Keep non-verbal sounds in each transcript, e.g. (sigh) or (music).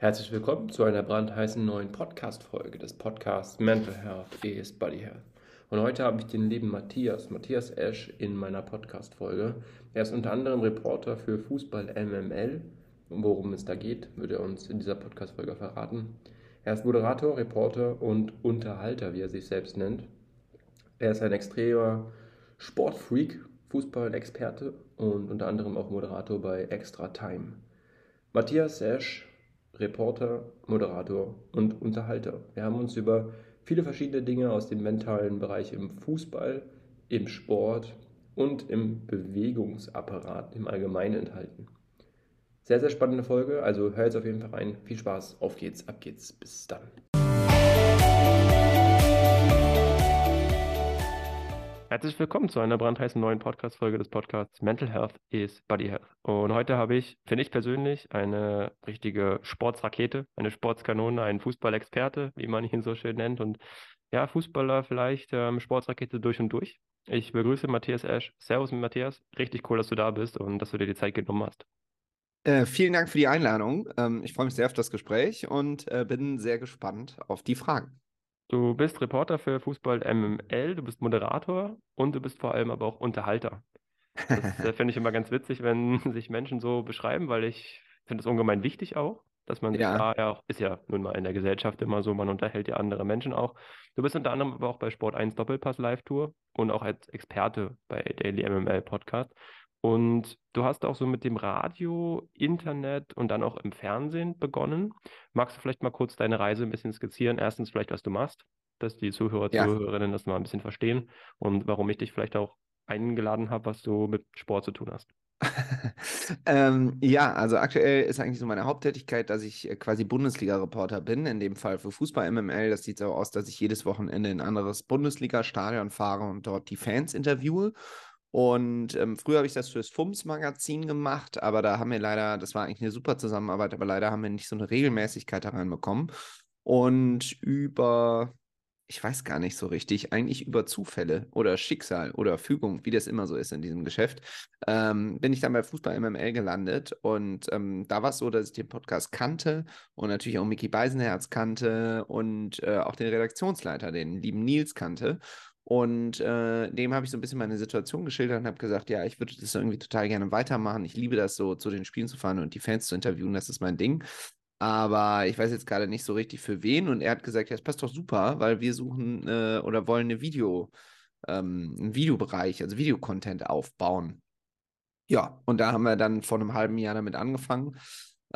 Herzlich willkommen zu einer brandheißen neuen Podcast-Folge des Podcasts Mental Health is Body Health. Und heute habe ich den lieben Matthias, Matthias Esch, in meiner Podcast-Folge. Er ist unter anderem Reporter für Fußball MML. Worum es da geht, wird er uns in dieser Podcast-Folge verraten. Er ist Moderator, Reporter und Unterhalter, wie er sich selbst nennt. Er ist ein extremer Sportfreak, Fußball-Experte und unter anderem auch Moderator bei Extra Time. Matthias Esch Reporter, Moderator und Unterhalter. Wir haben uns über viele verschiedene Dinge aus dem mentalen Bereich im Fußball, im Sport und im Bewegungsapparat im Allgemeinen enthalten. Sehr, sehr spannende Folge, also hör jetzt auf jeden Fall rein. Viel Spaß, auf geht's, ab geht's, bis dann. Herzlich willkommen zu einer brandheißen neuen Podcast-Folge des Podcasts Mental Health is Body Health. Und heute habe ich, finde ich persönlich, eine richtige Sportsrakete, eine Sportskanone, einen Fußballexperte, wie man ihn so schön nennt. Und ja, Fußballer vielleicht, ähm, Sportsrakete durch und durch. Ich begrüße Matthias Esch. Servus, Matthias. Richtig cool, dass du da bist und dass du dir die Zeit genommen hast. Äh, vielen Dank für die Einladung. Ähm, ich freue mich sehr auf das Gespräch und äh, bin sehr gespannt auf die Fragen. Du bist Reporter für Fußball MML, du bist Moderator und du bist vor allem aber auch Unterhalter. Das äh, (laughs) finde ich immer ganz witzig, wenn (laughs) sich Menschen so beschreiben, weil ich finde es ungemein wichtig auch, dass man sich Ja, da ja auch, ist ja nun mal in der Gesellschaft immer so, man unterhält ja andere Menschen auch. Du bist unter anderem aber auch bei Sport 1 Doppelpass Live Tour und auch als Experte bei Daily MML Podcast. Und du hast auch so mit dem Radio, Internet und dann auch im Fernsehen begonnen. Magst du vielleicht mal kurz deine Reise ein bisschen skizzieren? Erstens vielleicht, was du machst, dass die Zuhörer, ja. Zuhörerinnen das mal ein bisschen verstehen und warum ich dich vielleicht auch eingeladen habe, was du mit Sport zu tun hast. (laughs) Ähm, ja, also aktuell ist eigentlich so meine Haupttätigkeit, dass ich äh, quasi Bundesliga-Reporter bin, in dem Fall für Fußball MML. Das sieht so aus, dass ich jedes Wochenende in ein anderes Bundesliga-Stadion fahre und dort die Fans interviewe. Und ähm, früher habe ich das fürs FUMS-Magazin gemacht, aber da haben wir leider, das war eigentlich eine super Zusammenarbeit, aber leider haben wir nicht so eine Regelmäßigkeit da reinbekommen. Und über, ich weiß gar nicht so richtig, eigentlich über Zufälle oder Schicksal oder Fügung, wie das immer so ist in diesem Geschäft, ähm, bin ich dann bei Fußball MML gelandet. Und ähm, da war es so, dass ich den Podcast kannte und natürlich auch Mickey Beisenherz kannte und äh, auch den Redaktionsleiter, den lieben Nils kannte. Und äh, dem habe ich so ein bisschen meine Situation geschildert und habe gesagt, ja, ich würde das irgendwie total gerne weitermachen. Ich liebe das so, zu den Spielen zu fahren und die Fans zu interviewen, das ist mein Ding. Aber ich weiß jetzt gerade nicht so richtig für wen. Und er hat gesagt, ja, das passt doch super, weil wir suchen äh, oder wollen eine Video, ähm, einen Videobereich, also Videocontent aufbauen. Ja, und da haben wir dann vor einem halben Jahr damit angefangen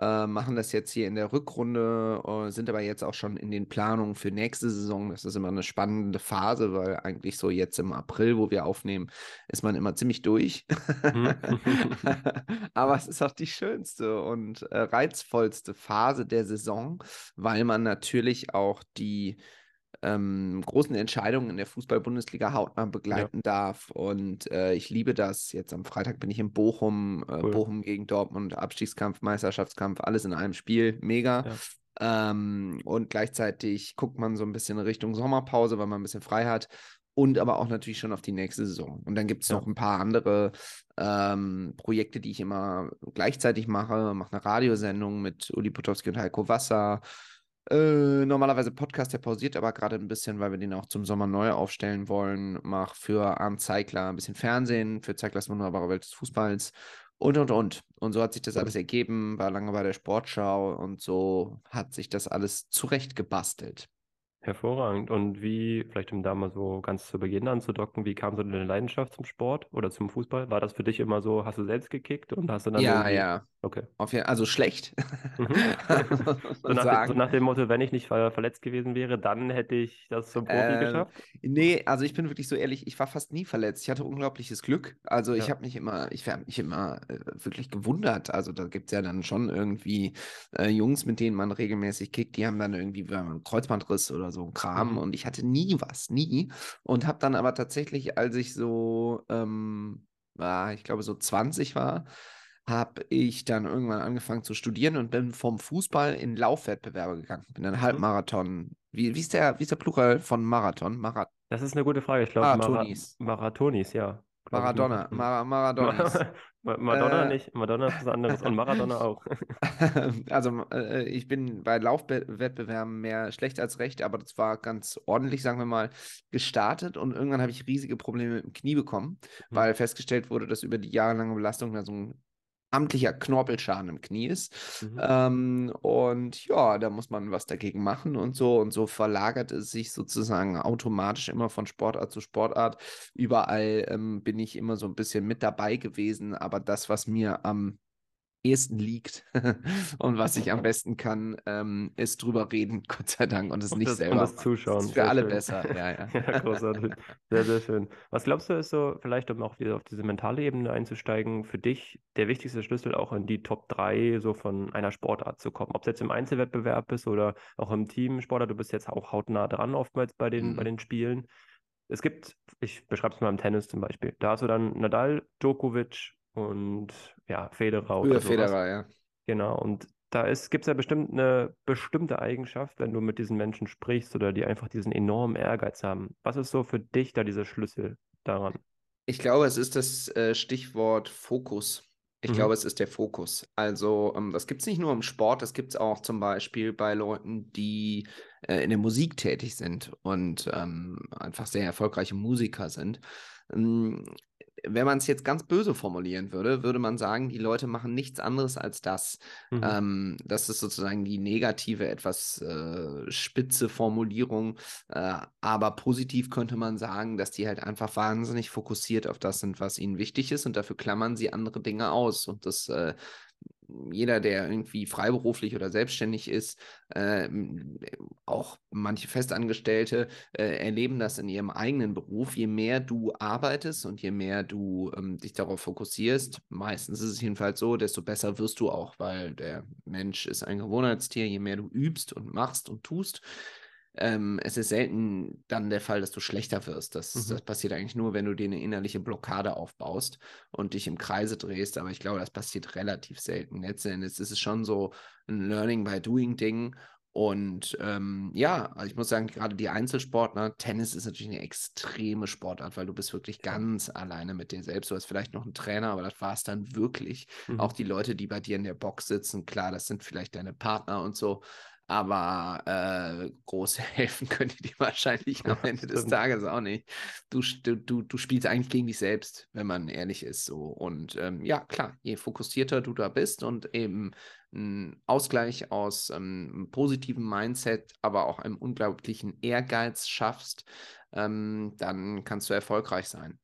äh, machen das jetzt hier in der Rückrunde, äh, sind aber jetzt auch schon in den Planungen für nächste Saison. Das ist immer eine spannende Phase, weil eigentlich so jetzt im April, wo wir aufnehmen, ist man immer ziemlich durch. Mhm. (laughs) aber es ist auch die schönste und äh, reizvollste Phase der Saison, weil man natürlich auch die ähm, großen Entscheidungen in der Fußball-Bundesliga hautnah begleiten ja. darf. Und äh, ich liebe das. Jetzt am Freitag bin ich in Bochum, äh, cool. Bochum gegen Dortmund, Abstiegskampf, Meisterschaftskampf, alles in einem Spiel. Mega. Ja. Ähm, und gleichzeitig guckt man so ein bisschen Richtung Sommerpause, weil man ein bisschen frei hat. Und aber auch natürlich schon auf die nächste Saison. Und dann gibt es ja. noch ein paar andere ähm, Projekte, die ich immer gleichzeitig mache. Mache eine Radiosendung mit Uli Potowski und Heiko Wasser. Äh, normalerweise Podcast, der pausiert aber gerade ein bisschen, weil wir den auch zum Sommer neu aufstellen wollen. Mach für Arndt Zeigler ein bisschen Fernsehen, für Zeiglers wunderbare Welt des Fußballs und und und. Und so hat sich das alles ergeben, war lange bei der Sportschau und so hat sich das alles zurechtgebastelt. Hervorragend. Und wie, vielleicht um da mal so ganz zu Beginn anzudocken, wie kam so deine Leidenschaft zum Sport oder zum Fußball? War das für dich immer so, hast du selbst gekickt und hast du dann Ja, ja. Okay. Also schlecht. Mhm. (laughs) So nach, dem, so nach dem Motto, wenn ich nicht ver verletzt gewesen wäre, dann hätte ich das zum Profi Ähm, geschafft. nee, also ich bin wirklich so ehrlich, ich war fast nie verletzt. Ich hatte unglaubliches Glück. Also ich Ja. habe mich immer, ich habe mich immer äh, wirklich gewundert. Also da gibt es ja dann schon irgendwie äh, Jungs, mit denen man regelmäßig kickt, die haben dann irgendwie einen Kreuzbandriss oder so ein Kram Mhm. und ich hatte nie was, nie. Und habe dann aber tatsächlich, als ich so, ähm, war, ich glaube so 20 war, habe ich dann irgendwann angefangen zu studieren und bin vom Fußball in Laufwettbewerbe gegangen. Bin dann Mhm. Halbmarathon. Wie, wie, ist der, wie ist der Plural von Marathon? Mara Das ist eine gute Frage. Ich glaube, Mara Marathonis. Marathonis, ja. Maradona, Mar Maradona. (laughs) Madonna äh, nicht, Madonna ist was anderes und Maradona auch. (laughs) (laughs) also äh, ich bin bei Laufwettbewerben mehr schlecht als recht, aber das war ganz ordentlich, sagen wir mal, gestartet und irgendwann habe ich riesige Probleme mit dem Knie bekommen, mhm. weil festgestellt wurde, dass über die jahrelange Belastung da so ein amtlicher Knorpelschaden im Knie ist. Mhm. Ähm, und ja, da muss man was dagegen machen und so. Und so verlagert es sich sozusagen automatisch immer von Sportart zu Sportart. Überall ähm, bin ich immer so ein bisschen mit dabei gewesen. Aber das, was mir am ehesten liegt (laughs) und was ich am (laughs) besten kann, ähm, ist drüber reden, (laughs) Gott sei Dank, und es nicht das, selber. Und das Zuschauen. Das ist für sehr alle schön. besser. Ja, ja. ja, großartig. Sehr, sehr schön. Was glaubst du, ist so, vielleicht um auch wieder auf diese mentale Ebene einzusteigen, für dich der wichtigste Schlüssel auch in die Top 3 so von einer Sportart zu kommen? Ob es jetzt im Einzelwettbewerb ist oder auch im Teamsportart, du bist jetzt auch hautnah dran oftmals bei den, mhm. bei den Spielen. Es gibt, ich beschreibe es mal im Tennis zum Beispiel, da hast du dann Nadal, Djokovic und ja, Federer oder sowas. Federer, ja. Genau, und da gibt es ja bestimmt eine bestimmte Eigenschaft, wenn du mit diesen Menschen sprichst oder die einfach diesen enormen Ehrgeiz haben. Was ist so für dich da dieser Schlüssel daran? Ich glaube, es ist das äh, Stichwort Fokus. Ich mhm. glaube, es ist der Fokus. Also, ähm, das gibt es nicht nur im Sport, das gibt es auch zum Beispiel bei Leuten, die äh, in der Musik tätig sind und ähm, einfach sehr erfolgreiche Musiker sind. Ähm, wenn man es jetzt ganz böse formulieren würde, würde man sagen, die Leute machen nichts anderes als das. Mhm. Ähm, das ist sozusagen die negative, etwas äh, spitze Formulierung. Äh, aber positiv könnte man sagen, dass die halt einfach wahnsinnig fokussiert auf das sind, was ihnen wichtig ist und dafür klammern sie andere Dinge aus. Und das äh, jeder, der irgendwie freiberuflich oder selbstständig ist, äh, auch manche Festangestellte äh, erleben das in ihrem eigenen Beruf. Je mehr du arbeitest und je mehr du ähm, dich darauf fokussierst, meistens ist es jedenfalls so, desto besser wirst du auch, weil der Mensch ist ein Gewohnheitstier. Je mehr du übst und machst und tust, ähm, es ist selten dann der Fall, dass du schlechter wirst. Das, mhm. das passiert eigentlich nur, wenn du dir eine innerliche Blockade aufbaust und dich im Kreise drehst. Aber ich glaube, das passiert relativ selten. Letzten Endes ist es schon so ein Learning by Doing Ding. Und ähm, ja, also ich muss sagen, gerade die Einzelsportler, Tennis ist natürlich eine extreme Sportart, weil du bist wirklich ganz alleine mit dir selbst. Du hast vielleicht noch einen Trainer, aber das war es dann wirklich. Mhm. Auch die Leute, die bei dir in der Box sitzen, klar, das sind vielleicht deine Partner und so aber äh, groß (laughs) helfen können die dir wahrscheinlich am Ende des Tages auch nicht. Du, du, du spielst eigentlich gegen dich selbst, wenn man ehrlich ist. So. Und ähm, ja, klar, je fokussierter du da bist und eben einen Ausgleich aus ähm, positiven Mindset, aber auch einem unglaublichen Ehrgeiz schaffst, ähm, dann kannst du erfolgreich sein.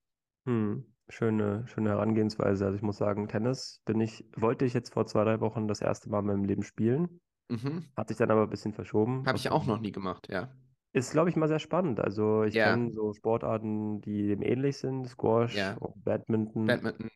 Hm. Schöne, schöne Herangehensweise. Also ich muss sagen, Tennis bin ich, wollte ich jetzt vor zwei, drei Wochen das erste Mal in meinem Leben spielen. Mhm. Hat sich dann aber ein bisschen verschoben. Habe ich auch noch nie gemacht, ja. Ist, glaube ich, mal sehr spannend. Also ich ja. kenne so Sportarten, die dem ähnlich sind, Squash, ja. Badminton. Badminton.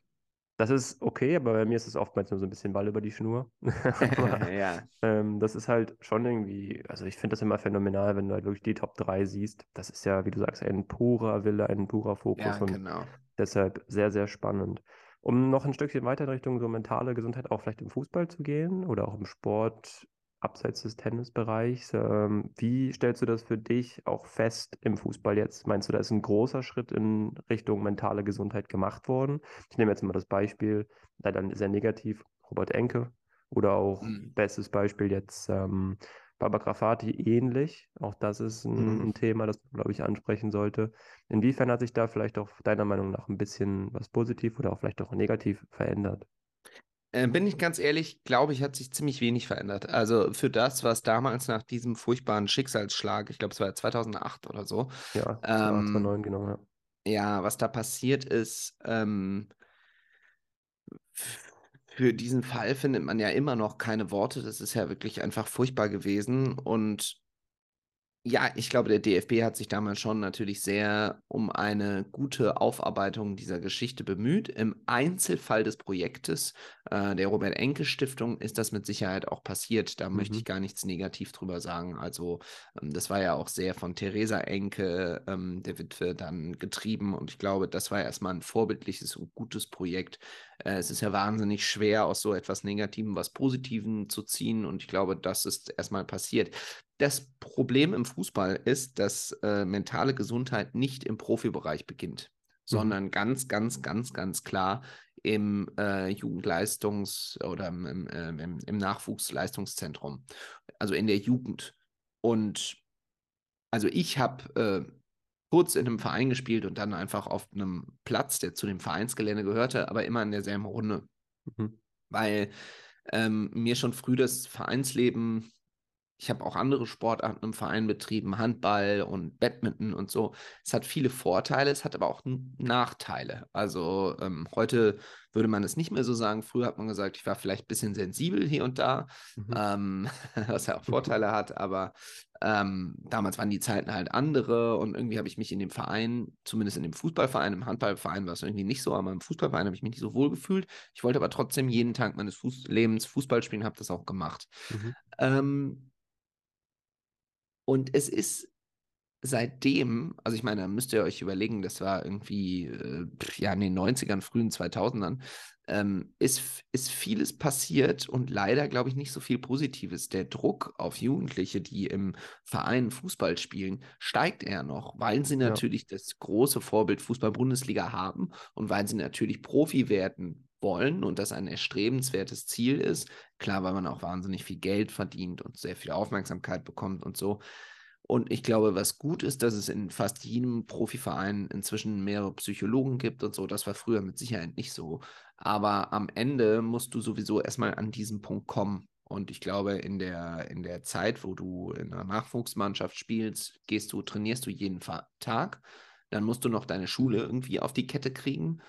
Das ist okay, aber bei mir ist es oftmals nur so ein bisschen Ball über die Schnur. (laughs) aber, (laughs) ja. Ähm, das ist halt schon irgendwie, also ich finde das immer phänomenal, wenn du halt wirklich die Top 3 siehst. Das ist ja, wie du sagst, ein purer Wille, ein purer Fokus ja, und genau. deshalb sehr, sehr spannend. Um noch ein Stückchen weiter in Richtung so mentale Gesundheit auch vielleicht im Fußball zu gehen oder auch im Sport, abseits des Tennisbereichs. Ähm, wie stellst du das für dich auch fest im Fußball jetzt? Meinst du, da ist ein großer Schritt in Richtung mentale Gesundheit gemacht worden? Ich nehme jetzt mal das Beispiel, leider sehr negativ, Robert Enke oder auch mhm. bestes Beispiel jetzt ähm, Baba Grafati ähnlich. Auch das ist ein, mhm. ein Thema, das man, glaube ich, ansprechen sollte. Inwiefern hat sich da vielleicht auch deiner Meinung nach ein bisschen was positiv oder auch vielleicht auch negativ verändert? Äh, bin ich ganz ehrlich, glaube ich, hat sich ziemlich wenig verändert. Also für das, was damals nach diesem furchtbaren Schicksalsschlag, ich glaube, es war 2008 oder so. Ja, ähm, 2009, genau, ja. Ja, was da passiert ist, ähm, für diesen Fall findet man ja immer noch keine Worte. Das ist ja wirklich einfach furchtbar gewesen. Und ja, ich glaube, der DFB hat sich damals schon natürlich sehr um eine gute Aufarbeitung dieser Geschichte bemüht. Im Einzelfall des Projektes äh, der Robert-Enke-Stiftung ist das mit Sicherheit auch passiert. Da mhm. möchte ich gar nichts negativ drüber sagen. Also, ähm, das war ja auch sehr von Theresa Enke, ähm, der Witwe, dann getrieben. Und ich glaube, das war erstmal ein vorbildliches und gutes Projekt. Äh, es ist ja wahnsinnig schwer, aus so etwas Negativem was Positiven zu ziehen. Und ich glaube, das ist erstmal passiert. Das Problem im Fußball ist, dass äh, mentale Gesundheit nicht im Profibereich beginnt. sondern ganz, ganz, ganz, ganz klar im äh, Jugendleistungs- oder im, im, im, im Nachwuchsleistungszentrum, also in der Jugend. Und also ich habe äh, kurz in einem Verein gespielt und dann einfach auf einem Platz, der zu dem Vereinsgelände gehörte, aber immer in derselben Runde. Mhm. Weil ähm, mir schon früh das Vereinsleben ich habe auch andere Sportarten im Verein betrieben, Handball und Badminton und so. Es hat viele Vorteile, es hat aber auch Nachteile. Also ähm, heute würde man es nicht mehr so sagen. Früher hat man gesagt, ich war vielleicht ein bisschen sensibel hier und da, mhm. ähm, (laughs) was ja auch Vorteile hat, aber ähm, damals waren die Zeiten halt andere und irgendwie habe ich mich in dem Verein, zumindest in dem Fußballverein, im Handballverein war es irgendwie nicht so, aber im Fußballverein habe ich mich nicht so wohl gefühlt. Ich wollte aber trotzdem jeden Tag meines Fuß Lebens Fußball spielen, habe das auch gemacht. Mhm. Ähm, und es ist seitdem, also ich meine, da müsst ihr euch überlegen, das war irgendwie äh, ja in den 90ern, frühen 2000ern, ähm, ist, ist vieles passiert und leider, glaube ich, nicht so viel Positives. Der Druck auf Jugendliche, die im Verein Fußball spielen, steigt eher noch, weil sie natürlich ja. das große Vorbild Fußball-Bundesliga haben und weil sie natürlich Profi werden wollen und das ein erstrebenswertes Ziel ist. Klar, weil man auch wahnsinnig viel Geld verdient und sehr viel Aufmerksamkeit bekommt und so. Und ich glaube, was gut ist, dass es in fast jedem Profiverein inzwischen mehrere Psychologen gibt und so. Das war früher mit Sicherheit nicht so. Aber am Ende musst du sowieso erstmal an diesen Punkt kommen. Und ich glaube, in der, in der Zeit, wo du in einer Nachwuchsmannschaft spielst, gehst du, trainierst du jeden Tag. Dann musst du noch deine Schule irgendwie auf die Kette kriegen.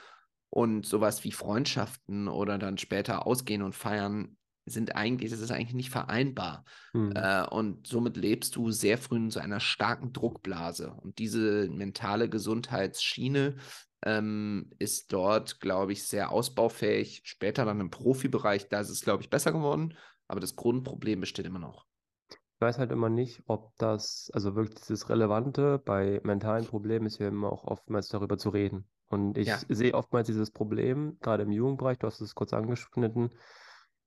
Und sowas wie Freundschaften oder dann später ausgehen und feiern sind eigentlich, das ist eigentlich nicht vereinbar. Hm. Äh, und somit lebst du sehr früh in so einer starken Druckblase. Und diese mentale Gesundheitsschiene ähm, ist dort, glaube ich, sehr ausbaufähig. Später dann im Profibereich, da ist es, glaube ich, besser geworden. Aber das Grundproblem besteht immer noch. Ich weiß halt immer nicht, ob das, also wirklich das Relevante bei mentalen Problemen ist ja immer auch oftmals darüber zu reden. Und ich ja. sehe oftmals dieses Problem, gerade im Jugendbereich, du hast es kurz angeschnitten,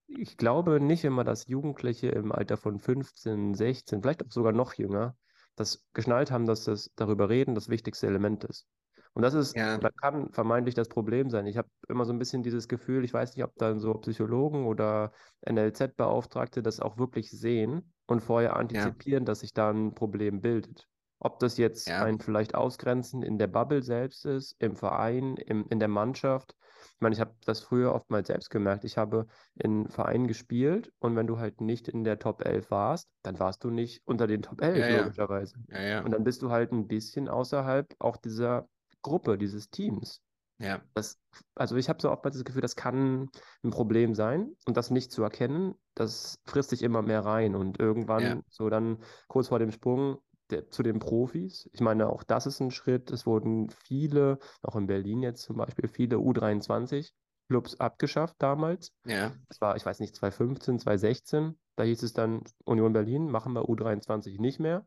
ich glaube nicht immer, dass Jugendliche im Alter von 15, 16, vielleicht auch sogar noch jünger, das geschnallt haben, dass das darüber reden das wichtigste Element ist. Und das ist, ja. oder kann vermeintlich das Problem sein. Ich habe immer so ein bisschen dieses Gefühl, ich weiß nicht, ob dann so Psychologen oder NLZ-Beauftragte das auch wirklich sehen und vorher antizipieren, ja. dass sich da ein Problem bildet. Ob das jetzt ja. ein vielleicht Ausgrenzen in der Bubble selbst ist, im Verein, im, in der Mannschaft. Ich meine, ich habe das früher oftmals selbst gemerkt. Ich habe in Vereinen gespielt und wenn du halt nicht in der Top 11 warst, dann warst du nicht unter den Top 11, ja, logischerweise. Ja. Ja, und dann bist du halt ein bisschen außerhalb auch dieser Gruppe, dieses Teams. Ja. Das, also ich habe so oftmals das Gefühl, das kann ein Problem sein und das nicht zu erkennen, das frisst sich immer mehr rein und irgendwann so dann kurz vor dem Sprung der, zu den Profis. Ich meine, auch das ist ein Schritt. Es wurden viele, auch in Berlin jetzt zum Beispiel, viele U23 Clubs abgeschafft damals. Ja. Das war, ich weiß nicht, 2015, 2016. Da hieß es dann, Union Berlin, machen wir U23 nicht mehr,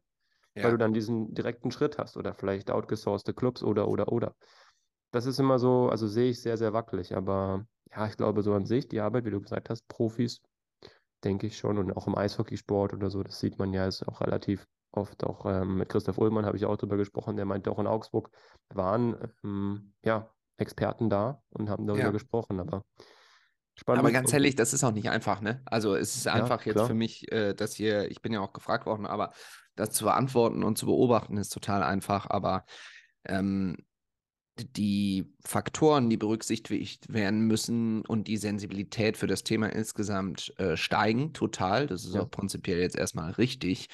ja. weil du dann diesen direkten Schritt hast oder vielleicht outgesourcete Clubs oder, oder, oder. Das ist immer so, also sehe ich sehr, sehr wackelig. Aber ja, ich glaube, so an sich, die Arbeit, wie du gesagt hast, Profis, denke ich schon. Und auch im Eishockeysport oder so, das sieht man ja, ist auch relativ oft auch ähm, mit Christoph Ullmann habe ich auch darüber gesprochen, der meinte auch in Augsburg waren ähm, ja Experten da und haben darüber ja. gesprochen, aber spannend. Aber ganz ehrlich, das ist auch nicht einfach, ne? Also es ist einfach ja, jetzt für mich, äh, dass hier, ich bin ja auch gefragt worden, aber das zu beantworten und zu beobachten ist total einfach, aber ähm, die Faktoren, die berücksichtigt werden müssen und die Sensibilität für das Thema insgesamt äh, steigen total. Das ist ja. auch prinzipiell jetzt erstmal richtig.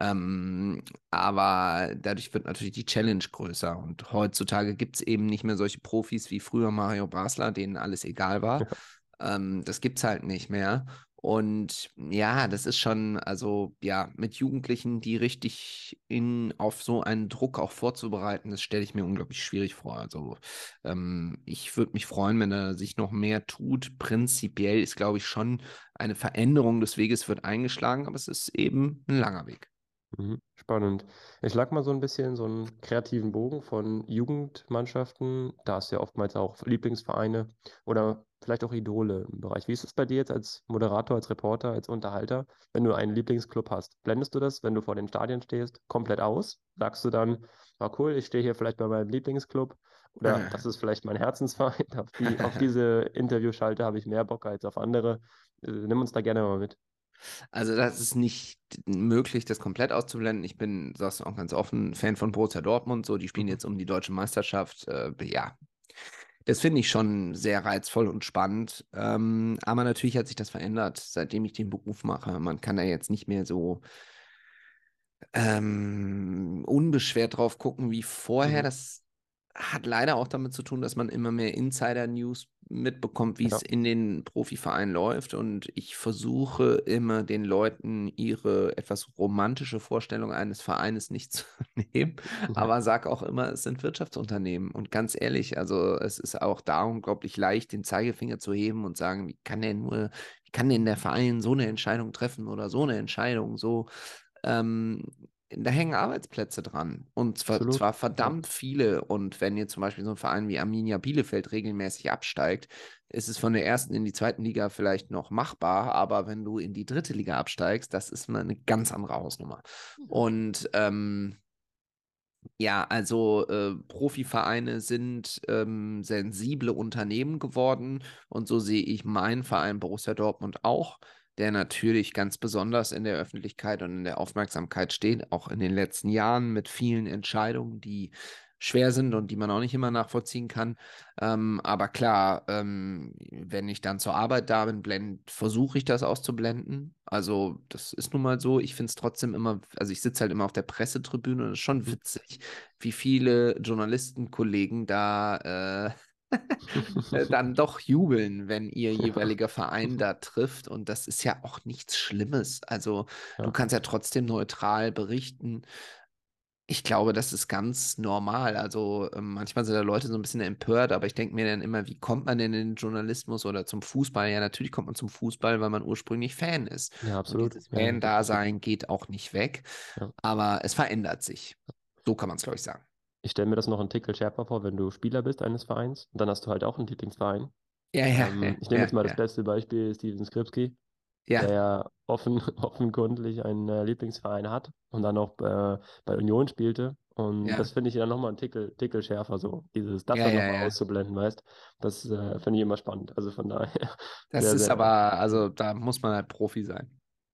Ähm, aber dadurch wird natürlich die Challenge größer. Und heutzutage gibt es eben nicht mehr solche Profis wie früher Mario Basler, denen alles egal war. Ja. Ähm, das gibt es halt nicht mehr. Und ja, das ist schon, also ja, mit Jugendlichen, die richtig in, auf so einen Druck auch vorzubereiten, das stelle ich mir unglaublich schwierig vor. Also ähm, ich würde mich freuen, wenn er sich noch mehr tut. Prinzipiell ist, glaube ich, schon eine Veränderung des Weges wird eingeschlagen, aber es ist eben ein langer Weg. Mhm, spannend. Ich lag mal so ein bisschen so einen kreativen Bogen von Jugendmannschaften. Da du ja oftmals auch Lieblingsvereine oder vielleicht auch Idole im Bereich. Wie ist es bei dir jetzt als Moderator, als Reporter, als Unterhalter, wenn du einen Lieblingsclub hast? Blendest du das, wenn du vor den Stadien stehst, komplett aus? Sagst du dann, ah cool, ich stehe hier vielleicht bei meinem Lieblingsclub Oder das ist vielleicht mein Herzensverein. (laughs) Auf, die, auf diese (laughs) Interviewschalte habe ich mehr Bock als auf andere. Äh, nimm uns da gerne mal mit. Also das ist nicht möglich, das komplett auszublenden. Ich bin, sagst du auch ganz offen, Fan von Borussia Dortmund. So, die spielen mhm. jetzt um die deutsche Meisterschaft. Äh, ja, das finde ich schon sehr reizvoll und spannend. Ähm, aber natürlich hat sich das verändert, seitdem ich den Beruf mache. Man kann da jetzt nicht mehr so ähm, unbeschwert drauf gucken wie vorher. Mhm. Das hat leider auch damit zu tun, dass man immer mehr Insider-News mitbekommt, wie ja. es in den Profivereinen läuft. Und ich versuche immer den Leuten ihre etwas romantische Vorstellung eines Vereines nicht zu (laughs) nehmen, mhm. aber sage auch immer, es sind Wirtschaftsunternehmen. Und ganz ehrlich, also es ist auch da unglaublich leicht, den Zeigefinger zu heben und sagen, wie kann denn nur, wie kann denn der Verein so eine Entscheidung treffen oder so eine Entscheidung so ähm, da hängen Arbeitsplätze dran. Und zwar, zwar verdammt viele. Und wenn ihr zum Beispiel so ein Verein wie Arminia Bielefeld regelmäßig absteigt, ist es von der ersten in die zweiten Liga vielleicht noch machbar. Aber wenn du in die dritte Liga absteigst, das ist mal eine ganz andere Hausnummer. Mhm. Und ähm, ja, also äh, Profivereine sind ähm, sensible Unternehmen geworden. Und so sehe ich meinen Verein Borussia Dortmund auch der natürlich ganz besonders in der Öffentlichkeit und in der Aufmerksamkeit steht, auch in den letzten Jahren mit vielen Entscheidungen, die schwer sind und die man auch nicht immer nachvollziehen kann. Ähm, aber klar, ähm, wenn ich dann zur Arbeit da bin, versuche ich das auszublenden. Also das ist nun mal so. Ich finde es trotzdem immer, also ich sitze halt immer auf der Pressetribüne und es ist schon mhm. witzig, wie viele Journalistenkollegen da äh, äh, (laughs) dann doch jubeln, wenn ihr jeweiliger Verein (laughs) da trifft. Und das ist ja auch nichts Schlimmes. Also ja. du kannst ja trotzdem neutral berichten. Ich glaube, das ist ganz normal. Also äh, manchmal sind da Leute so ein bisschen empört, aber ich denke mir dann immer, wie kommt man denn in den Journalismus oder zum Fußball? Ja, natürlich kommt man zum Fußball, weil man ursprünglich Fan ist. Ja, absolut. Und dieses Fan-Dasein geht auch nicht weg, ja. aber es verändert sich. So kann man es, glaube ich, sagen. Ich stelle mir das noch einen Tickel schärfer vor, wenn du Spieler bist eines Vereins und dann hast du halt auch einen Lieblingsverein. Ja, ja. Ähm, ich nehme ja, jetzt mal das beste Beispiel, Steven Skripski, ja. der ja offen, (laughs) offenkundig einen äh, Lieblingsverein hat und dann auch äh, bei Union spielte. Und ja. das finde ich dann nochmal einen Tickel, Tickel schärfer, so dieses, das ja, dann nochmal auszublenden, weißt Das äh, finde ich immer spannend. Also von daher. (laughs) Das sehr, ist sehr aber, also da muss man halt Profi sein.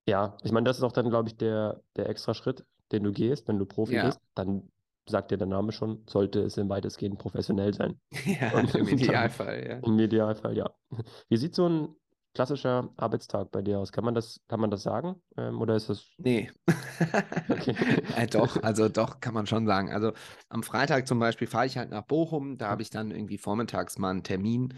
Ja, ich meine, das ist auch dann, glaube ich, der, der extra Schritt, den du gehst, wenn du Profi bist. Dann sagt ja der Name schon, sollte es im weitestgehend professionell sein. (laughs) Ja, und, im (laughs) Idealfall, ja. Im Idealfall, ja. Wie sieht so ein klassischer Arbeitstag bei dir aus? Kann man das, kann man das sagen? Ähm, oder ist das. Nee. (laughs) okay. äh, doch, also doch, kann man schon sagen. Also am Freitag zum Beispiel fahre ich halt nach Bochum, da habe ich dann irgendwie vormittags mal einen Termin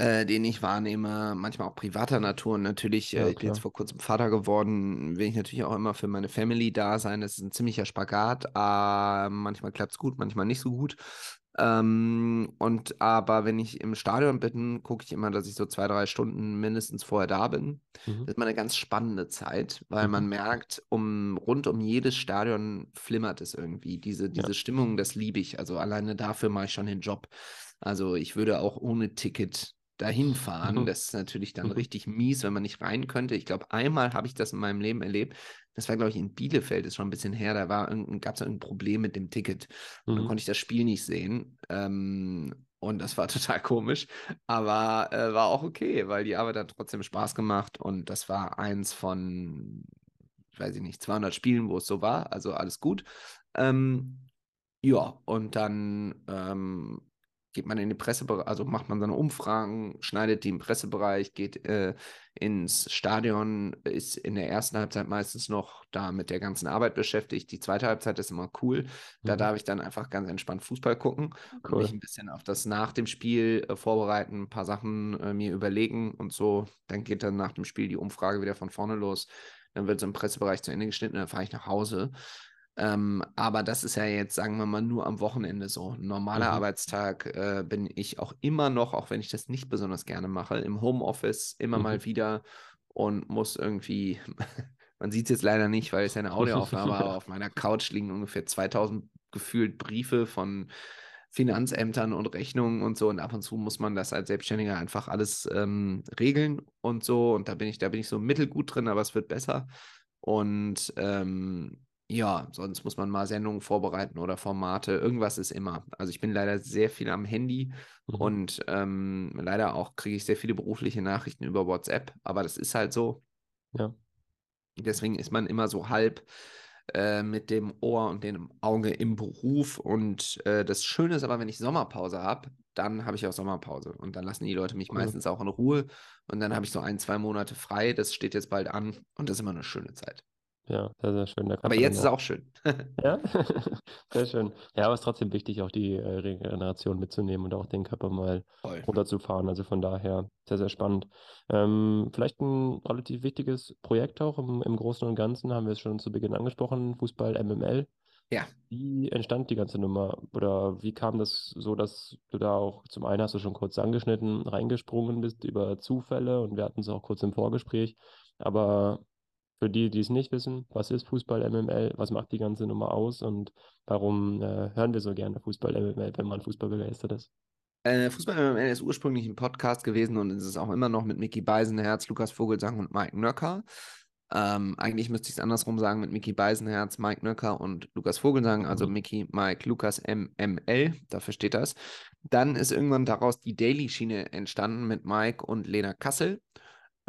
äh, den ich wahrnehme, manchmal auch privater Natur. Und natürlich, ja, äh, ich bin jetzt vor kurzem Vater geworden, will ich natürlich auch immer für meine Family da sein. Das ist ein ziemlicher Spagat. Äh, manchmal klappt es gut, manchmal nicht so gut. Ähm, und aber wenn ich im Stadion bin, gucke ich immer, dass ich so zwei, drei Stunden mindestens vorher da bin. Mhm. Das ist mal eine ganz spannende Zeit, weil mhm. man merkt, um rund um jedes Stadion flimmert es irgendwie. Diese, diese ja. Stimmung, das liebe ich. Also alleine dafür mache ich schon den Job. Also ich würde auch ohne Ticket dahin fahren. Mhm. Das ist natürlich dann mhm. richtig mies, wenn man nicht rein könnte. Ich glaube, einmal habe ich das in meinem Leben erlebt. Das war, glaube ich, in Bielefeld, ist schon ein bisschen her. Da gab es ein Problem mit dem Ticket. Mhm. Dann konnte ich das Spiel nicht sehen. Ähm, und das war (laughs) total komisch. Aber äh, war auch okay, weil die Arbeit hat trotzdem Spaß gemacht. Und das war eins von, weiß ich nicht, 200 Spielen, wo es so war. Also alles gut. Ähm, ja, und dann ähm, geht man in den Pressebereich, also macht man seine Umfragen, schneidet die im Pressebereich, geht äh, ins Stadion, ist in der ersten Halbzeit meistens noch da mit der ganzen Arbeit beschäftigt. Die zweite Halbzeit ist immer cool. Da mhm. darf ich dann einfach ganz entspannt Fußball gucken cool. und mich ein bisschen auf das nach dem Spiel äh, vorbereiten, ein paar Sachen äh, mir überlegen und so. Dann geht dann nach dem Spiel die Umfrage wieder von vorne los. Dann wird es im Pressebereich zu Ende geschnitten, dann fahre ich nach Hause. Ähm, aber das ist ja jetzt, sagen wir mal, nur am Wochenende so. Ein normaler mhm. Arbeitstag äh, bin ich auch immer noch, auch wenn ich das nicht besonders gerne mache, im Homeoffice immer mhm. mal wieder und muss irgendwie, (laughs) man sieht es jetzt leider nicht, weil es eine Audioaufnahme, (laughs) aber auf meiner Couch liegen ungefähr 2000 gefühlt Briefe von Finanzämtern und Rechnungen und so und ab und zu muss man das als Selbstständiger einfach alles ähm, regeln und so und da bin ich, da bin ich so mittelgut drin, aber es wird besser und ähm, Ja, sonst muss man mal Sendungen vorbereiten oder Formate. Irgendwas ist immer. Also ich bin leider sehr viel am Handy Mhm. und ähm, leider auch kriege ich sehr viele berufliche Nachrichten über WhatsApp. Aber das ist halt so. Ja. Deswegen ist man immer so halb äh, mit dem Ohr und dem Auge im Beruf. Und äh, das Schöne ist aber, wenn ich Sommerpause habe, dann habe ich auch Sommerpause. Und dann lassen die Leute mich Cool. meistens auch in Ruhe. Und dann habe ich so ein, zwei Monate frei. Das steht jetzt bald an. Und das ist immer eine schöne Zeit. Ja, sehr, sehr schön. Aber jetzt ist auch schön. (laughs) Ja, (laughs) sehr schön. Ja, aber es ist trotzdem wichtig, auch die äh, Regeneration mitzunehmen und auch den Körper mal Voll. runterzufahren. Also von daher sehr, sehr spannend. Ähm, vielleicht ein relativ wichtiges Projekt auch im, im Großen und Ganzen, haben wir es schon zu Beginn angesprochen, Fußball MML. Ja. Wie entstand die ganze Nummer? Oder wie kam das so, dass du da auch, zum einen hast du schon kurz angeschnitten, reingesprungen bist über Zufälle und wir hatten es auch kurz im Vorgespräch. Aber für die, die es nicht wissen, was ist Fußball MML, was macht die ganze Nummer aus und warum äh, hören wir so gerne Fußball MML, wenn man Fußball begeistert ist? Äh, Fußball MML ist ursprünglich ein Podcast gewesen und ist es auch immer noch mit Mickey Beisenherz, Lukas Vogelsang und Mike Nöcker. Ähm, eigentlich müsste ich es andersrum sagen mit Mickey Beisenherz, Mike Nöcker und Lukas Vogelsang, also Mhm. Mickey, Mike, Lukas, MML, dafür steht das. Dann ist irgendwann daraus die Daily-Schiene entstanden mit Mike und Lena Kassel,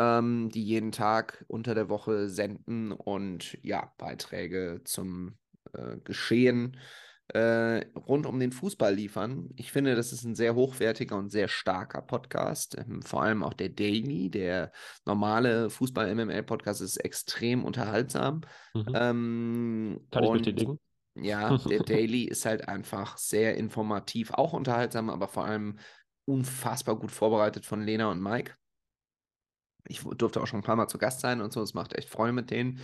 ähm, die jeden Tag unter der Woche senden und ja, Beiträge zum äh, Geschehen äh, rund um den Fußball liefern. Ich finde, das ist ein sehr hochwertiger und sehr starker Podcast. Ähm, vor allem auch der Daily, der normale Fußball-MML-Podcast ist extrem unterhaltsam. Mhm. Ähm, Kann ich und bestätigen. ja, (laughs) der Daily ist halt einfach sehr informativ, auch unterhaltsam, aber vor allem unfassbar gut vorbereitet von Lena und Mike. Ich durfte auch schon ein paar Mal zu Gast sein und so. Es macht echt Freude mit denen.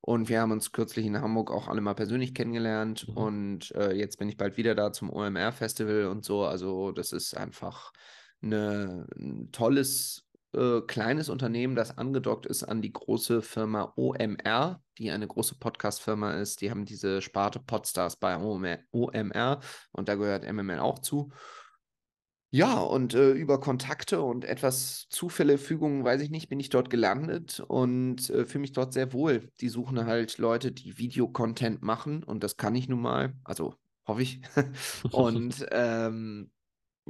Und wir haben uns kürzlich in Hamburg auch alle mal persönlich kennengelernt. Mhm. Und äh, jetzt bin ich bald wieder da zum OMR-Festival und so. Also, das ist einfach eine, ein tolles, äh, kleines Unternehmen, das angedockt ist an die große Firma OMR, die eine große Podcast-Firma ist. Die haben diese Sparte Podstars bei OMR, OMR und da gehört MML auch zu. Ja, und äh, über Kontakte und etwas Zufälle, Fügungen, weiß ich nicht, bin ich dort gelandet und äh, fühle mich dort sehr wohl. Die suchen halt Leute, die Videocontent machen und das kann ich nun mal, also hoffe ich. (laughs) Und ähm,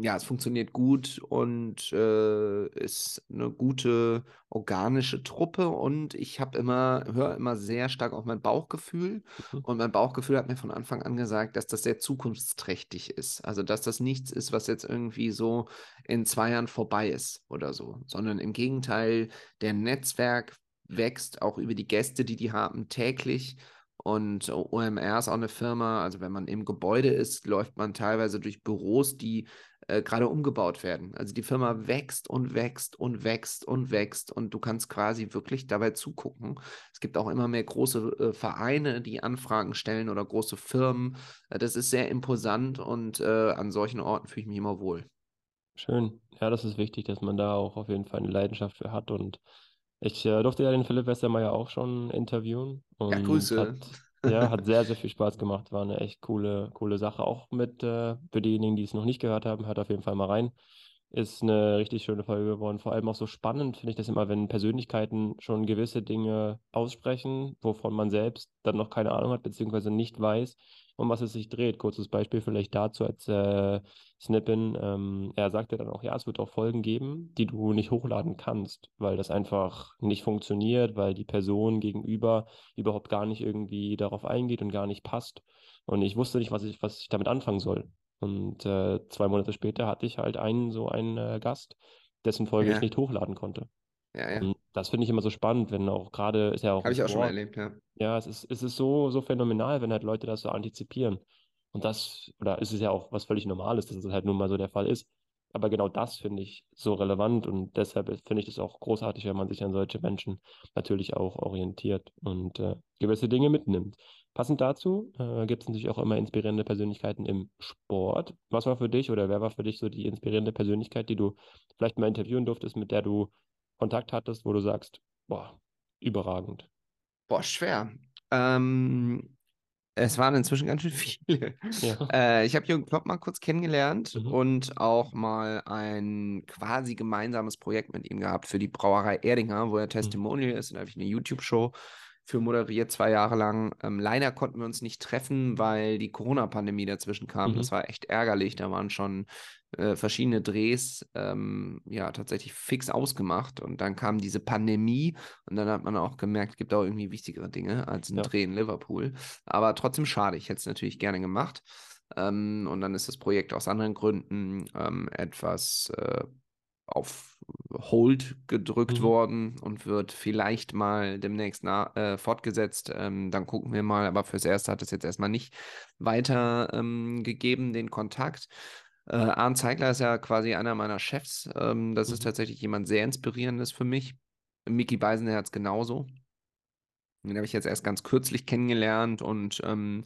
ja, es funktioniert gut und äh, ist eine gute organische Truppe und ich habe immer, höre immer sehr stark auf mein Bauchgefühl Mhm. und mein Bauchgefühl hat mir von Anfang an gesagt, dass das sehr zukunftsträchtig ist. Also, dass das nichts ist, was jetzt irgendwie so in zwei Jahren vorbei ist oder so, sondern im Gegenteil, der Netzwerk wächst auch über die Gäste, die die haben, täglich. Und OMR ist auch eine Firma, also wenn man im Gebäude ist, läuft man teilweise durch Büros, die äh, gerade umgebaut werden. Also die Firma wächst und wächst und wächst und wächst und du kannst quasi wirklich dabei zugucken. Es gibt auch immer mehr große äh, Vereine, die Anfragen stellen oder große Firmen. Äh, das ist sehr imposant und äh, an solchen Orten fühle ich mich immer wohl. Schön. Ja, das ist wichtig, dass man da auch auf jeden Fall eine Leidenschaft für hat. Und ich äh, durfte ja den Philipp Westermeier auch schon interviewen Ja, Grüße. hat, ja, (laughs) hat sehr, sehr viel Spaß gemacht. War eine echt coole, coole Sache. Auch mit, äh, für diejenigen, die es noch nicht gehört haben, hört auf jeden Fall mal rein. Ist eine richtig schöne Folge geworden. Vor allem auch so spannend finde ich das immer, wenn Persönlichkeiten schon gewisse Dinge aussprechen, wovon man selbst dann noch keine Ahnung hat, beziehungsweise nicht weiß, um was es sich dreht. Kurzes Beispiel vielleicht dazu als äh, Snippin. Ähm, er sagte dann auch, ja, es wird auch Folgen geben, die du nicht hochladen kannst, weil das einfach nicht funktioniert, weil die Person gegenüber überhaupt gar nicht irgendwie darauf eingeht und gar nicht passt. Und ich wusste nicht, was ich, was ich damit anfangen soll. Und äh, zwei Monate später hatte ich halt einen so einen äh, Gast, dessen Folge Ja. ich nicht hochladen konnte. Ja, ja. Das finde ich immer so spannend, wenn auch gerade ist ja auch Habe ich auch schon Sport, erlebt, ja. ja, es ist, es ist so, so phänomenal, wenn halt Leute das so antizipieren. Und das, oder ist es ja auch was völlig Normales, dass es halt nun mal so der Fall ist. Aber genau das finde ich so relevant und deshalb finde ich das auch großartig, wenn man sich an solche Menschen natürlich auch orientiert und äh, gewisse Dinge mitnimmt. Passend dazu äh, gibt es natürlich auch immer inspirierende Persönlichkeiten im Sport. Was war für dich oder wer war für dich so die inspirierende Persönlichkeit, die du vielleicht mal interviewen durftest, mit der du Kontakt hattest, wo du sagst, boah, überragend. Boah, schwer. Ähm, es waren inzwischen ganz schön viele. Ja. Äh, ich habe Jürgen Klopp mal kurz kennengelernt Mhm. und auch mal ein quasi gemeinsames Projekt mit ihm gehabt für die Brauerei Erdinger, wo er Testimonial ist. Und da habe ich eine YouTube-Show für moderiert, zwei Jahre lang. Ähm, leider konnten wir uns nicht treffen, weil die Corona-Pandemie dazwischen kam. Mhm. Das war echt ärgerlich. Da waren schon äh, verschiedene Drehs ähm, ja tatsächlich fix ausgemacht. Und dann kam diese Pandemie und dann hat man auch gemerkt, es gibt auch irgendwie wichtigere Dinge als ein ja. Dreh in Liverpool. Aber trotzdem schade. Ich hätte es natürlich gerne gemacht. Ähm, und dann ist das Projekt aus anderen Gründen ähm, etwas äh, auf Hold gedrückt mhm. worden und wird vielleicht mal demnächst äh, fortgesetzt. Ähm, dann gucken wir mal, aber fürs Erste hat es jetzt erstmal nicht weiter ähm, gegeben, den Kontakt. Äh, Arndt Zeigler ist ja quasi einer meiner Chefs. Ähm, das mhm. ist tatsächlich jemand sehr inspirierendes für mich. Mickey Beisenherz genauso. Den habe ich jetzt erst ganz kürzlich kennengelernt und ähm,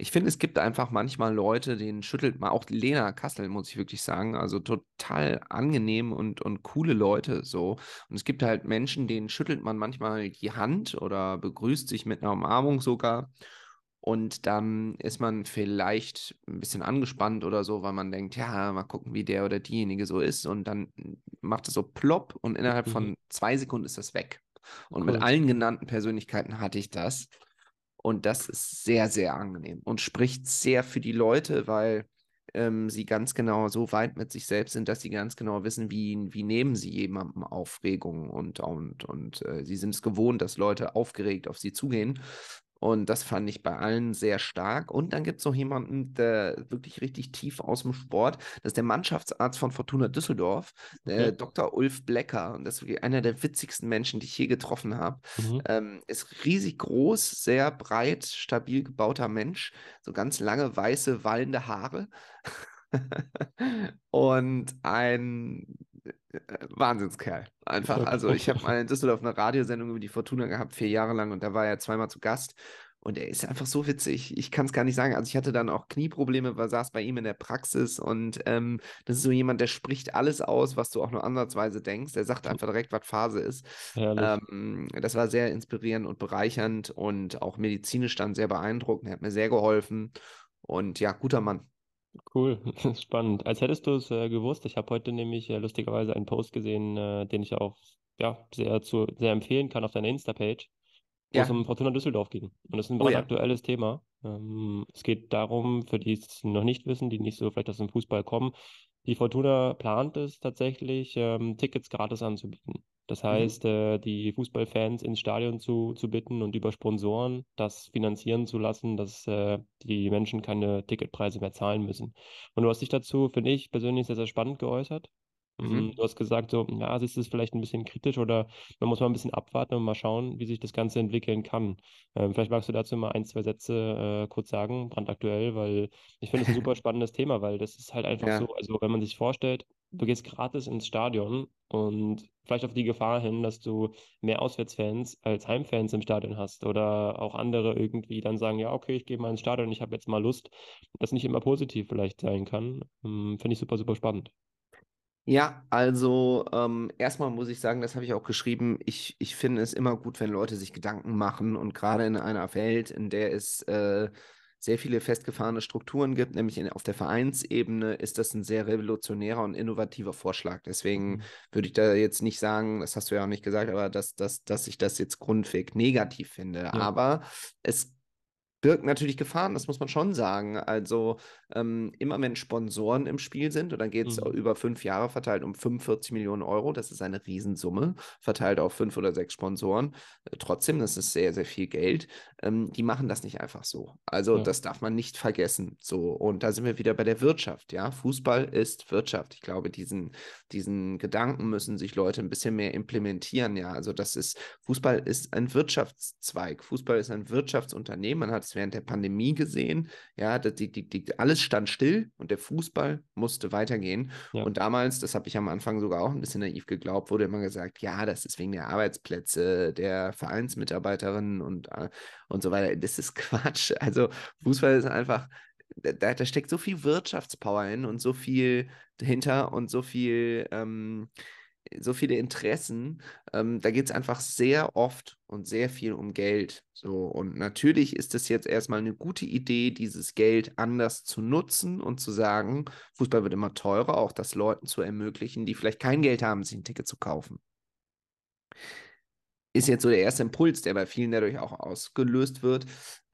ich finde, es gibt einfach manchmal Leute, denen schüttelt man, auch Lena Kassel, muss ich wirklich sagen, also total angenehm und, und coole Leute so. Und es gibt halt Menschen, denen schüttelt man manchmal die Hand oder begrüßt sich mit einer Umarmung sogar. Und dann ist man vielleicht ein bisschen angespannt oder so, weil man denkt, ja, mal gucken, wie der oder diejenige so ist. Und dann macht es so plopp und innerhalb mhm. von zwei Sekunden ist das weg. Und cool. mit allen genannten Persönlichkeiten hatte ich das. Und das ist sehr, sehr angenehm und spricht sehr für die Leute, weil ähm, sie ganz genau so weit mit sich selbst sind, dass sie ganz genau wissen, wie, wie nehmen sie jemandem Aufregung und, und, und äh, sie sind es gewohnt, dass Leute aufgeregt auf sie zugehen. Und das fand ich bei allen sehr stark. Und dann gibt es noch jemanden, der wirklich richtig tief aus dem Sport. Das ist der Mannschaftsarzt von Fortuna Düsseldorf, der okay. Dr. Ulf Blecker. Und das ist wirklich einer der witzigsten Menschen, die ich je getroffen habe. Mhm. Ähm, ist riesig groß, sehr breit, stabil gebauter Mensch. So ganz lange, weiße, wallende Haare. (laughs) und ein äh, Wahnsinnskerl. Einfach. Also, ich habe mal in Düsseldorf eine Radiosendung über die Fortuna gehabt, vier Jahre lang, und da war er zweimal zu Gast. Und er ist einfach so witzig. Ich kann es gar nicht sagen. Also, ich hatte dann auch Knieprobleme, war, saß bei ihm in der Praxis und ähm, das ist so jemand, der spricht alles aus, was du auch nur ansatzweise denkst. Er sagt einfach direkt, was Phase ist. Ähm, das war sehr inspirierend und bereichernd und auch medizinisch dann sehr beeindruckend. Er hat mir sehr geholfen. Und ja, guter Mann. Cool, (laughs) spannend. Als hättest du es äh, gewusst, ich habe heute nämlich äh, lustigerweise einen Post gesehen, äh, den ich auch ja, sehr, zu, sehr empfehlen kann auf deiner Insta-Page, wo es um Fortuna Düsseldorf ging. Und das ist ein Oh ja. brandaktuelles Thema. Ähm, es geht darum, für die es noch nicht wissen, die nicht so vielleicht aus dem Fußball kommen, die Fortuna plant es tatsächlich, ähm, Tickets gratis anzubieten. Das mhm. heißt, mhm. äh, die Fußballfans ins Stadion zu, zu bitten und über Sponsoren das finanzieren zu lassen, dass äh, die Menschen keine Ticketpreise mehr zahlen müssen. Und du hast dich dazu, finde ich, persönlich sehr, sehr spannend geäußert. Mhm. Du hast gesagt, so, ja, siehst du es vielleicht ein bisschen kritisch oder man muss mal ein bisschen abwarten und mal schauen, wie sich das Ganze entwickeln kann. Ähm, vielleicht magst du dazu mal ein, zwei Sätze äh, kurz sagen, brandaktuell, weil ich finde es ein super (laughs) spannendes Thema, weil das ist halt einfach ja. so, also wenn man sich vorstellt, du gehst gratis ins Stadion und vielleicht auf die Gefahr hin, dass du mehr Auswärtsfans als Heimfans im Stadion hast oder auch andere irgendwie dann sagen, ja, okay, ich gehe mal ins Stadion, ich habe jetzt mal Lust, das nicht immer positiv vielleicht sein kann. Ähm, finde ich super, super spannend. Ja, also ähm, erstmal muss ich sagen, das habe ich auch geschrieben. Ich, ich finde es immer gut, wenn Leute sich Gedanken machen und gerade in einer Welt, in der es äh, sehr viele festgefahrene Strukturen gibt, nämlich in, auf der Vereinsebene, ist das ein sehr revolutionärer und innovativer Vorschlag. Deswegen mhm. würde ich da jetzt nicht sagen, das hast du ja auch nicht gesagt, aber dass, dass, dass ich das jetzt grundweg negativ finde. Ja. Aber es birgt natürlich Gefahren, das muss man schon sagen. Also ähm, immer wenn Sponsoren im Spiel sind, und dann geht es mhm. über fünf Jahre verteilt um 45 Millionen Euro, das ist eine Riesensumme, verteilt auf fünf oder sechs Sponsoren. Äh, trotzdem, das ist sehr, sehr viel Geld. Ähm, die machen das nicht einfach so. Also ja. das darf man nicht vergessen. So, und da sind wir wieder bei der Wirtschaft, ja. Fußball ist Wirtschaft. Ich glaube, diesen, diesen Gedanken müssen sich Leute ein bisschen mehr implementieren, ja. Also das ist, Fußball ist ein Wirtschaftszweig. Fußball ist ein Wirtschaftsunternehmen. Man hat es während der Pandemie gesehen. Ja, die, die, die, alles stand still und der Fußball musste weitergehen. Ja. Und damals, das habe ich am Anfang sogar auch ein bisschen naiv geglaubt, wurde immer gesagt, ja, das ist wegen der Arbeitsplätze der Vereinsmitarbeiterinnen und, äh, und so weiter. Das ist Quatsch. Also Fußball ist einfach da, da, steckt so viel Wirtschaftspower hin und so viel dahinter und so viel ähm, so viele Interessen. Ähm, da geht es einfach sehr oft und sehr viel um Geld. So, und natürlich ist es jetzt erstmal eine gute Idee, dieses Geld anders zu nutzen und zu sagen, Fußball wird immer teurer, auch das Leuten zu ermöglichen, die vielleicht kein Geld haben, sich ein Ticket zu kaufen. ist jetzt so der erste Impuls, der bei vielen dadurch auch ausgelöst wird.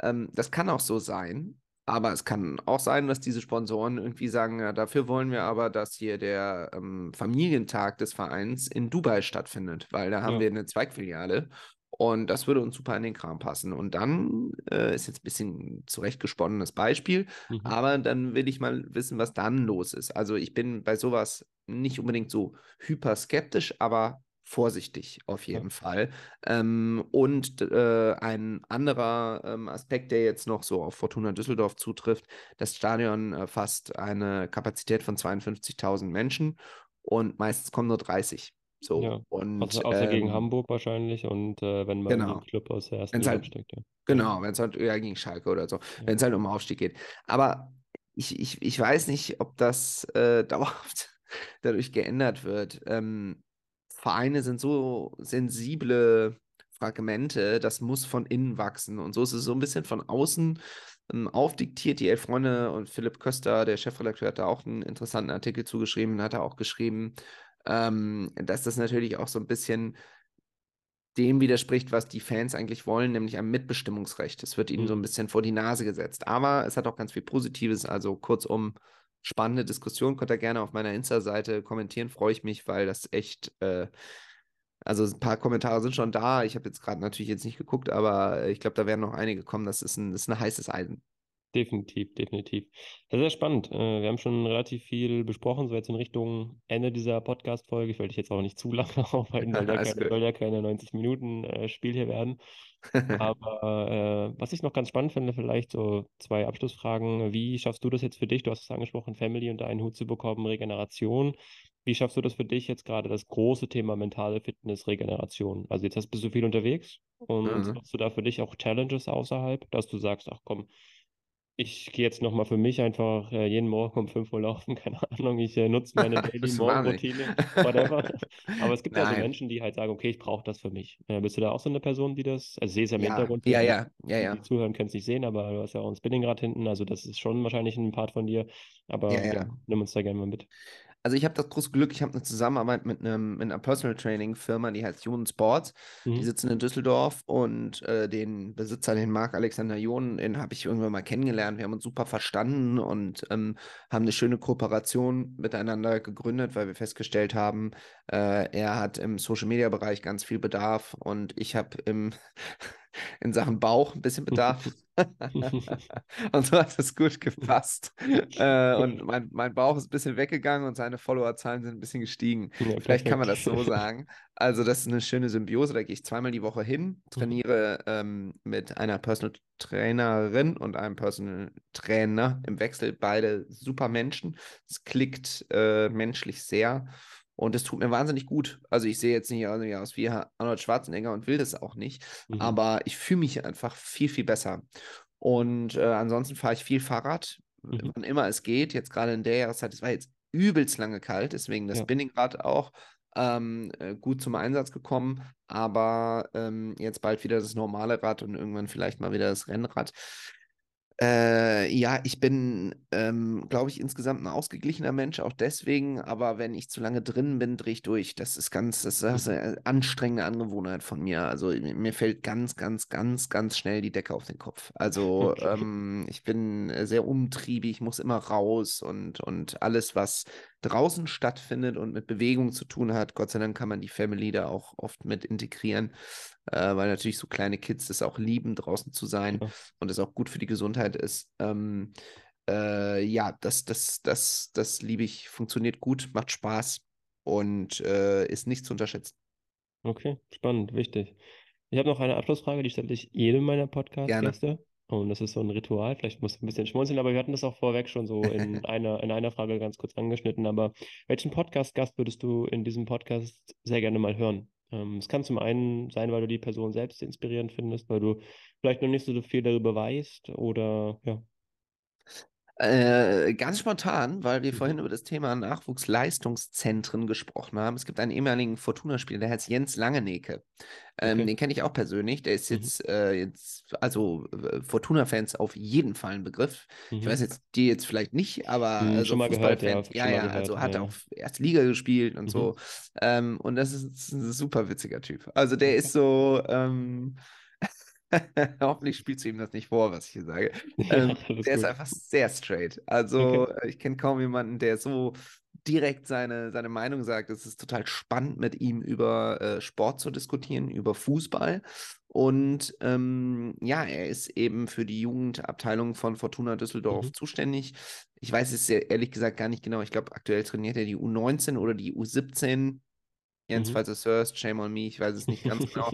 Ähm, das kann auch so sein. Aber es kann auch sein, dass diese Sponsoren irgendwie sagen, ja, dafür wollen wir aber, dass hier der ähm, Familientag des Vereins in Dubai stattfindet, weil da haben Ja. wir eine Zweigfiliale und das würde uns super in den Kram passen. Und dann äh, ist jetzt ein bisschen zurechtgesponnenes Beispiel, Mhm. aber dann will ich mal wissen, was dann los ist. Also ich bin bei sowas nicht unbedingt so hyper skeptisch, aber vorsichtig auf Ja. jeden Fall. Ähm, und äh, ein anderer ähm, Aspekt, der jetzt noch so auf Fortuna Düsseldorf zutrifft, das Stadion äh, fasst eine Kapazität von 52.000 Menschen und meistens kommen nur 30. So, Ja, und Außer, außer gegen ähm, Hamburg wahrscheinlich und äh, wenn ein genau. Club aus der ersten Liga halt- absteigt, ja. Ja. Genau, wenn es halt eher gegen Schalke oder so, Ja. wenn es halt um Aufstieg geht. Aber ich, ich, ich weiß nicht, ob das äh, (laughs) dauerhaft dadurch geändert wird. Ähm, Vereine sind so sensible Fragmente, das muss von innen wachsen. Und so ist es so ein bisschen von außen ähm, aufdiktiert. Die Elf Freunde und Philipp Köster, der Chefredakteur, hat da auch einen interessanten Artikel zugeschrieben, hat er auch geschrieben, ähm, dass das natürlich auch so ein bisschen dem widerspricht, was die Fans eigentlich wollen, nämlich ein Mitbestimmungsrecht. Es wird ihnen so ein Mhm. bisschen vor die Nase gesetzt. Aber es hat auch ganz viel Positives. Also kurzum, spannende Diskussion. Könnt ihr gerne auf meiner Insta-Seite kommentieren. Freue ich mich, weil das echt, äh, also ein paar Kommentare sind schon da. Ich habe jetzt gerade natürlich jetzt nicht geguckt, aber ich glaube, da werden noch einige kommen. Das ist ein, das ist ein heißes Eisen. Definitiv, definitiv. Sehr, sehr spannend. Äh, wir haben schon relativ viel besprochen, so jetzt in Richtung Ende dieser Podcast-Folge. Ich will dich jetzt auch nicht zu lange (laughs) aufhalten, (laughs) soll ja keine, soll ja keine 90 Minuten äh, Spiel hier werden. (laughs) Aber äh, was ich noch ganz spannend finde, vielleicht so zwei Abschlussfragen. Wie schaffst du das jetzt für dich? Du hast es angesprochen, Family unter einen Hut zu bekommen, Regeneration. Wie schaffst du das für dich jetzt gerade das große Thema mentale Fitness, Regeneration? Also jetzt hast, bist du viel unterwegs und Mhm. machst du da für dich auch Challenges außerhalb, dass du sagst, ach komm, ich gehe jetzt nochmal für mich einfach äh, jeden Morgen um 5 Uhr laufen, (laughs) keine Ahnung, ich äh, nutze meine (laughs) Daily wahnsinnig? Morgenroutine, whatever. (laughs) Aber es gibt ja so. Menschen, die halt sagen, okay, ich brauche das für mich. Äh, bist du da auch so eine Person, die das, also sehe es ja im Ja, Hintergrund, ja, ja, ja, ja. die zuhören, können es nicht sehen, aber du hast ja auch ein Spinningrad hinten, also das ist schon wahrscheinlich ein Part von dir. Aber ja, ja. nimm uns da gerne mal mit. Also ich habe das große Glück, ich habe eine Zusammenarbeit mit, einem, mit einer Personal Training Firma, die heißt Jon Sports. Die Mhm. sitzen in Düsseldorf und äh, den Besitzer, den Marc Alexander Jon, den habe ich irgendwann mal kennengelernt. Wir haben uns super verstanden und ähm, haben eine schöne Kooperation miteinander gegründet, weil wir festgestellt haben, äh, er hat im Social Media Bereich ganz viel Bedarf und ich habe im in Sachen Bauch ein bisschen Bedarf. (laughs) (laughs) und so hat es gut gepasst. Äh, und (laughs) mein, mein Bauch ist ein bisschen weggegangen und seine Followerzahlen sind ein bisschen gestiegen. Ja, Vielleicht kann man das so sagen. Also, das ist eine schöne Symbiose. Da gehe ich zweimal die Woche hin, Mhm. trainiere ähm, mit einer Personal Trainerin und einem Personal Trainer im Wechsel. Beide super Menschen. Es klickt äh, menschlich sehr. Und es tut mir wahnsinnig gut. Also ich sehe jetzt nicht aus wie Arnold Schwarzenegger und will das auch nicht. Mhm. Aber ich fühle mich einfach viel, viel besser. Und äh, ansonsten fahre ich viel Fahrrad, Mhm. wann immer es geht. Jetzt gerade in der Jahreszeit, es war jetzt übelst lange kalt, deswegen das Ja. Spinningrad auch ähm, äh, gut zum Einsatz gekommen. Aber ähm, jetzt bald wieder das normale Rad und irgendwann vielleicht mal wieder das Rennrad. Äh, ja, ich bin, ähm, glaube ich, insgesamt ein ausgeglichener Mensch, auch deswegen, aber wenn ich zu lange drin bin, drehe ich durch. Das ist ganz, das ist eine anstrengende Angewohnheit von mir. Also mir fällt ganz, ganz, ganz, ganz schnell die Decke auf den Kopf. Also Okay. ähm, ich bin äh, sehr umtriebig, ich muss immer raus und, und alles, was draußen stattfindet und mit Bewegung zu tun hat, Gott sei Dank kann man die Family da auch oft mit integrieren, äh, weil natürlich so kleine Kids es auch lieben, draußen zu sein Ja. und es auch gut für die Gesundheit ist. Ähm, äh, ja, das, das, das, das liebe ich, funktioniert gut, macht Spaß und äh, ist nicht zu unterschätzen. Okay, spannend, wichtig. Ich habe noch eine Abschlussfrage, die stelle ich jedem meiner. Podcast-Gäste. Und das ist so ein Ritual. Vielleicht musst du ein bisschen schmunzeln, aber wir hatten das auch vorweg schon so in (laughs) einer, in einer Frage ganz kurz angeschnitten. Aber welchen Podcast-Gast würdest du in diesem Podcast sehr gerne mal hören? Ähm, es kann zum einen sein, weil du die Person selbst inspirierend findest, weil du vielleicht noch nicht so viel darüber weißt oder ja. Äh, ganz spontan, weil wir Mhm. vorhin über das Thema Nachwuchsleistungszentren gesprochen haben. Es gibt einen ehemaligen Fortuna-Spieler, der heißt Jens Langenecke. Ähm, Okay. Den kenne ich auch persönlich. Der ist Mhm. jetzt, äh, jetzt also äh, Fortuna-Fans auf jeden Fall ein Begriff. Ich weiß Mhm. jetzt die jetzt vielleicht nicht, aber Hm, also schon mal gehört, ja, ja, ja, gehört, also hat ja. auch erste Liga gespielt und Mhm. so. Ähm, und das ist ein super witziger Typ. Also der ist so, ähm, (laughs) hoffentlich spielst du ihm das nicht vor, was ich hier sage. (laughs) Ja, Ähm, alles der ist einfach sehr straight. Okay. Also äh, ich kenne kaum jemanden, der so direkt seine, seine Meinung sagt. Es ist total spannend, mit ihm über äh, Sport zu diskutieren, über Fußball. Und ähm, ja, er ist eben für die Jugendabteilung von Fortuna Düsseldorf Mhm. zuständig. Ich weiß es ehrlich gesagt gar nicht genau. Ich glaube, aktuell trainiert er die U19 oder die U17. Jens, Mhm. falls du es hörst, shame on me, ich weiß es nicht ganz (laughs) genau.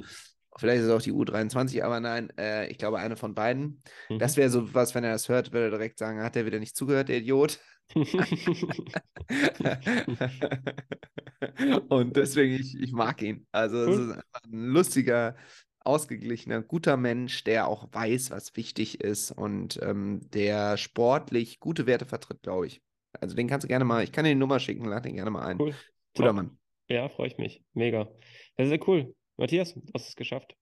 Vielleicht ist es auch die U23, aber nein, äh, ich glaube eine von beiden. Das Mhm. wäre so was, wenn er das hört, würde er direkt sagen, hat er wieder nicht zugehört, der Idiot. (laughs) (laughs) Und deswegen, ich, ich mag ihn. Also es ist einfach ein lustiger, ausgeglichener, guter Mensch, der auch weiß, was wichtig ist und ähm, der sportlich gute Werte vertritt, glaube ich. Also den kannst du gerne mal, ich kann dir die Nummer schicken, lad den gerne mal ein. Cool. Guter Top. Mann. Ja, freue ich mich. Mega. Das ist ja cool. Matthias, du hast es geschafft.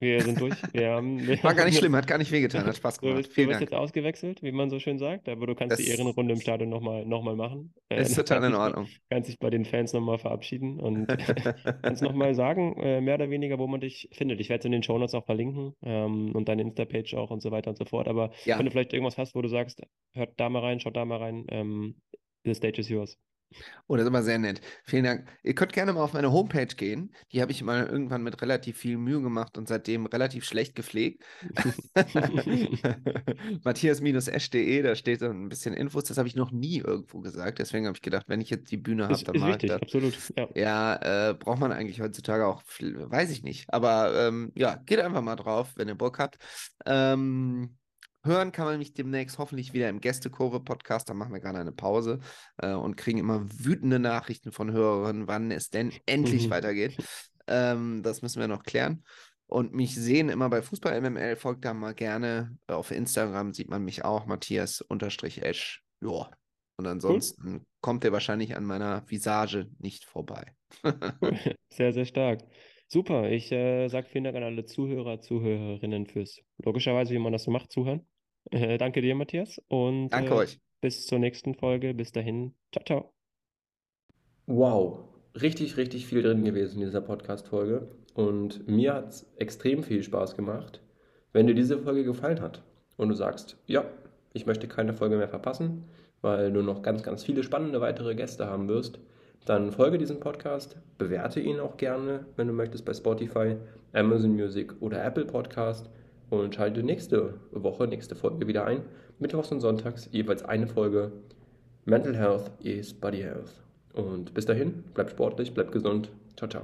Wir sind durch. (laughs) Wir haben, wir War gar nicht schlimm, hat gar nicht wehgetan, hat Spaß du gemacht. du Vielen bist Dank. jetzt ausgewechselt, wie man so schön sagt, aber du kannst die Das Ehrenrunde im Stadion nochmal noch mal machen. Äh, ist du total in dich Ordnung. kannst dich bei den Fans nochmal verabschieden und (laughs) kannst nochmal sagen, äh, mehr oder weniger, wo man dich findet. Ich werde es in den Shownotes auch verlinken ähm, und deine Insta-Page auch und so weiter und so fort. Aber wenn Ja, du vielleicht irgendwas hast, wo du sagst, hört da mal rein, schaut da mal rein, ähm, the stage is yours. Oh, das ist immer sehr nett. Vielen Dank. Ihr könnt gerne mal auf meine Homepage gehen. Die habe ich mal irgendwann mit relativ viel Mühe gemacht und seitdem relativ schlecht gepflegt. (laughs) Matthias-esch.de, da steht so ein bisschen Infos. Das habe ich noch nie irgendwo gesagt. Deswegen habe ich gedacht, wenn ich jetzt die Bühne habe, dann mache ich das. absolut. Ja. Ja, äh, braucht man eigentlich heutzutage auch, weiß ich nicht. Aber ähm, ja, geht einfach mal drauf, wenn ihr Bock habt. Ähm, hören kann man mich demnächst hoffentlich wieder im Gästekurve-Podcast. Da machen wir gerade eine Pause äh, und kriegen immer wütende Nachrichten von Hörerinnen, wann es denn endlich weitergeht. Ähm, das müssen wir noch klären. Und mich sehen immer bei Fußball MML, folgt da mal gerne. Auf Instagram sieht man mich auch, Matthias-Esch. Ja. Und Cool, ansonsten kommt er wahrscheinlich an meiner Visage nicht vorbei. cool. (laughs) Sehr, sehr stark. Super. Ich äh, sage vielen Dank an alle Zuhörer, Zuhörerinnen fürs logischerweise, wie man das so macht, zuhören. Äh, danke dir, Matthias. Und Danke äh, euch. bis zur nächsten Folge. Bis dahin. Ciao, ciao. Wow, richtig, richtig viel drin gewesen in dieser Podcast-Folge. Und mir hat es extrem viel Spaß gemacht. Wenn dir diese Folge gefallen hat und du sagst, ja, ich möchte keine Folge mehr verpassen, weil du noch ganz, ganz viele spannende weitere Gäste haben wirst, dann folge diesem Podcast, bewerte ihn auch gerne, wenn du möchtest, bei Spotify, Amazon Music oder Apple Podcast und schalte nächste Woche, nächste Folge wieder ein. Mittwochs und Sonntags jeweils eine Folge. Mental Health is Body Health. Und bis dahin, bleibt sportlich, bleibt gesund. Ciao, ciao.